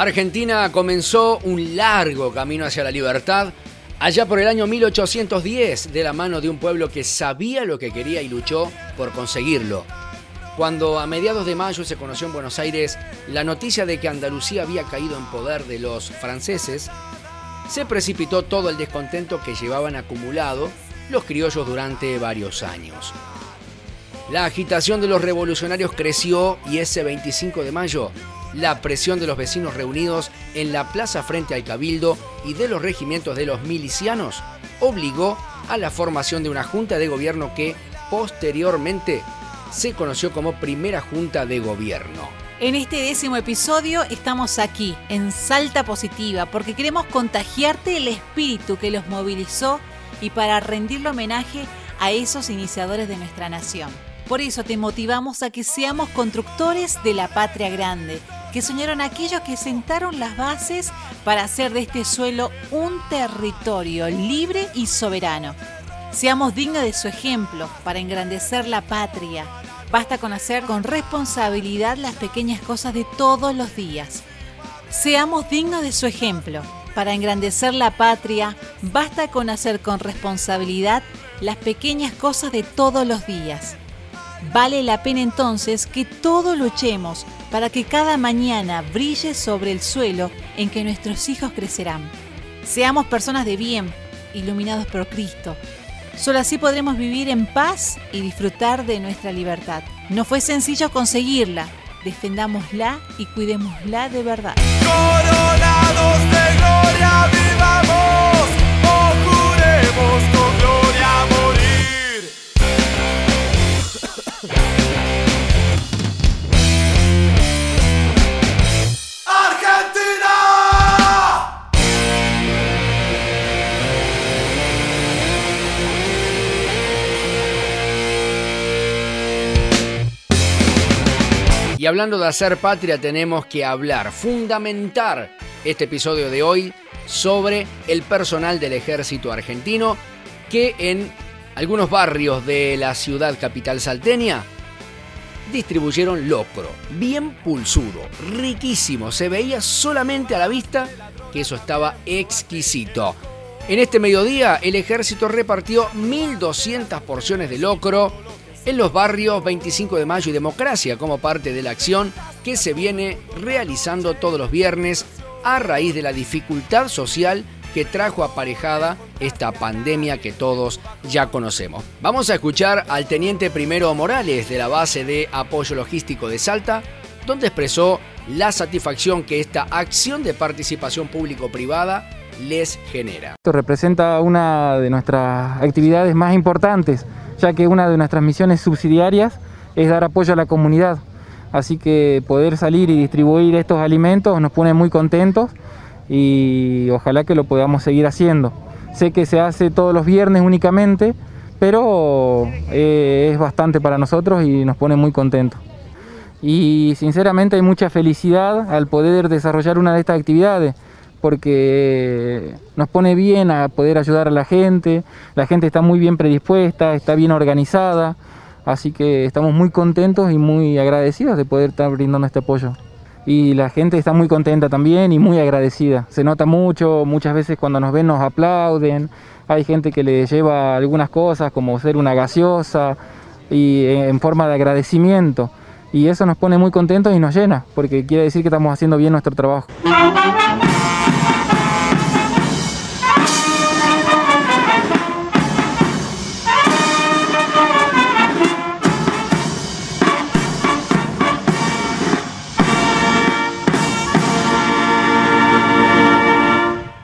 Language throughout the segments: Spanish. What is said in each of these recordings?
Argentina comenzó un largo camino hacia la libertad allá por el año 1810 de la mano de un pueblo que sabía lo que quería y luchó por conseguirlo. Cuando a mediados de mayo se conoció en Buenos Aires la noticia de que Andalucía había caído en poder de los franceses, se precipitó todo el descontento que llevaban acumulado los criollos durante varios años. La agitación de los revolucionarios creció y ese 25 de mayo la presión de los vecinos reunidos en la plaza frente al cabildo y de los regimientos de los milicianos obligó a la formación de una junta de gobierno que posteriormente se conoció como Primera Junta de Gobierno. En este décimo episodio estamos aquí, en Salta Positiva, porque queremos contagiarte el espíritu que los movilizó y para rendirle homenaje a esos iniciadores de nuestra nación. Por eso te motivamos a que seamos constructores de la patria grande, que soñaron aquellos que sentaron las bases para hacer de este suelo un territorio libre y soberano. Seamos dignos de su ejemplo para engrandecer la patria. Basta con hacer con responsabilidad las pequeñas cosas de todos los días. Seamos dignos de su ejemplo. Para engrandecer la patria, basta con hacer con responsabilidad las pequeñas cosas de todos los días. Vale la pena entonces que todos luchemos para que cada mañana brille sobre el suelo en que nuestros hijos crecerán. Seamos personas de bien, iluminados por Cristo. Solo así podremos vivir en paz y disfrutar de nuestra libertad. No fue sencillo conseguirla, defendámosla y cuidémosla de verdad. Coronados de gloria Y hablando de hacer patria, tenemos que hablar, fundamentar este episodio de hoy sobre el personal del ejército argentino que en algunos barrios de la ciudad capital salteña distribuyeron locro, bien pulsudo, riquísimo, se veía solamente a la vista que eso estaba exquisito. En este mediodía el ejército repartió 1.200 porciones de locro en los barrios 25 de Mayo y Democracia como parte de la acción que se viene realizando todos los viernes a raíz de la dificultad social que trajo aparejada esta pandemia que todos ya conocemos. Vamos a escuchar al teniente primero Morales de la base de apoyo logístico de Salta, donde expresó la satisfacción que esta acción de participación público-privada les genera. Esto representa una de nuestras actividades más importantes, ya que una de nuestras misiones subsidiarias es dar apoyo a la comunidad. Así que poder salir y distribuir estos alimentos nos pone muy contentos y ojalá que lo podamos seguir haciendo. Sé que se hace todos los viernes únicamente, pero eh, es bastante para nosotros y nos pone muy contentos. Y sinceramente hay mucha felicidad al poder desarrollar una de estas actividades, porque nos pone bien a poder ayudar a la gente, la gente está muy bien predispuesta, está bien organizada, así que estamos muy contentos y muy agradecidos de poder estar brindando este apoyo y la gente está muy contenta también y muy agradecida. Se nota mucho, muchas veces cuando nos ven nos aplauden, hay gente que le lleva algunas cosas como ser una gaseosa y en forma de agradecimiento. Y eso nos pone muy contentos y nos llena, porque quiere decir que estamos haciendo bien nuestro trabajo.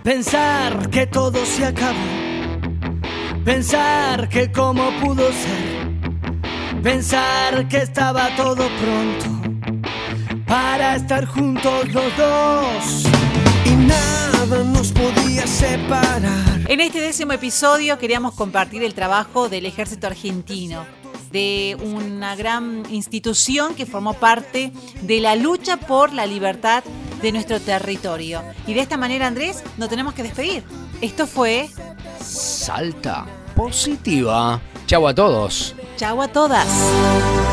Pensar que todo se acabó. Pensar que cómo pudo ser. Pensar que estaba todo pronto para estar juntos los dos. Y nada nos podía separar. En este décimo episodio queríamos compartir el trabajo del ejército argentino, de una gran institución que formó parte de la lucha por la libertad de nuestro territorio. Y de esta manera, Andrés, nos tenemos que despedir. Esto fue Salta positiva. Chau a todos. Chau a todas.